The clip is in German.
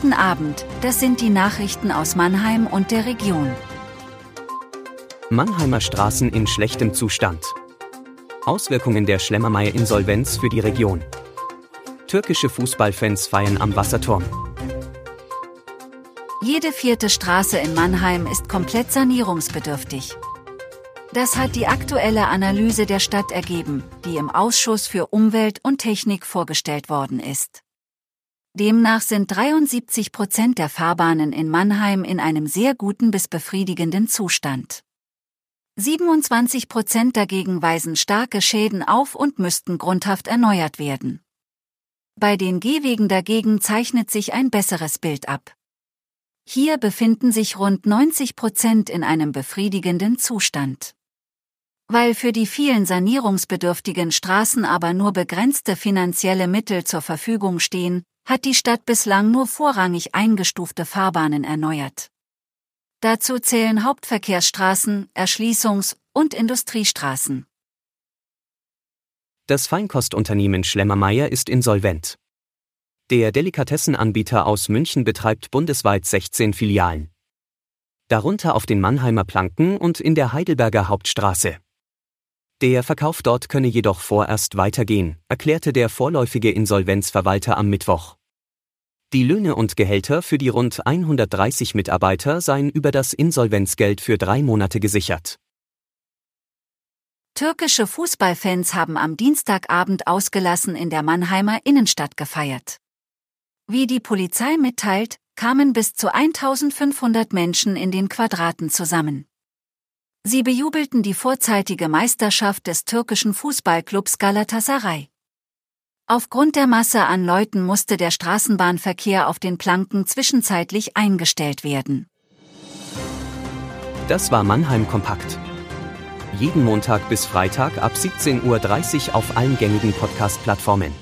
Guten Abend, das sind die Nachrichten aus Mannheim und der Region. Mannheimer Straßen in schlechtem Zustand. Auswirkungen der Schlemmermeier-Insolvenz für die Region. Türkische Fußballfans feiern am Wasserturm. Jede vierte Straße in Mannheim ist komplett sanierungsbedürftig. Das hat die aktuelle Analyse der Stadt ergeben, die im Ausschuss für Umwelt und Technik vorgestellt worden ist. Demnach sind 73 Prozent der Fahrbahnen in Mannheim in einem sehr guten bis befriedigenden Zustand. 27 Prozent dagegen weisen starke Schäden auf und müssten grundhaft erneuert werden. Bei den Gehwegen dagegen zeichnet sich ein besseres Bild ab. Hier befinden sich rund 90 Prozent in einem befriedigenden Zustand. Weil für die vielen sanierungsbedürftigen Straßen aber nur begrenzte finanzielle Mittel zur Verfügung stehen, hat die Stadt bislang nur vorrangig eingestufte Fahrbahnen erneuert. Dazu zählen Hauptverkehrsstraßen, Erschließungs- und Industriestraßen. Das Feinkostunternehmen Schlemmermeier ist insolvent. Der Delikatessenanbieter aus München betreibt bundesweit 16 Filialen. Darunter auf den Mannheimer Planken und in der Heidelberger Hauptstraße. Der Verkauf dort könne jedoch vorerst weitergehen, erklärte der vorläufige Insolvenzverwalter am Mittwoch. Die Löhne und Gehälter für die rund 130 Mitarbeiter seien über das Insolvenzgeld für drei Monate gesichert. Türkische Fußballfans haben am Dienstagabend ausgelassen in der Mannheimer Innenstadt gefeiert. Wie die Polizei mitteilt, kamen bis zu 1500 Menschen in den Quadraten zusammen. Sie bejubelten die vorzeitige Meisterschaft des türkischen Fußballclubs Galatasaray. Aufgrund der Masse an Leuten musste der Straßenbahnverkehr auf den Planken zwischenzeitlich eingestellt werden. Das war Mannheim Kompakt. Jeden Montag bis Freitag ab 17.30 Uhr auf allen gängigen Podcast-Plattformen.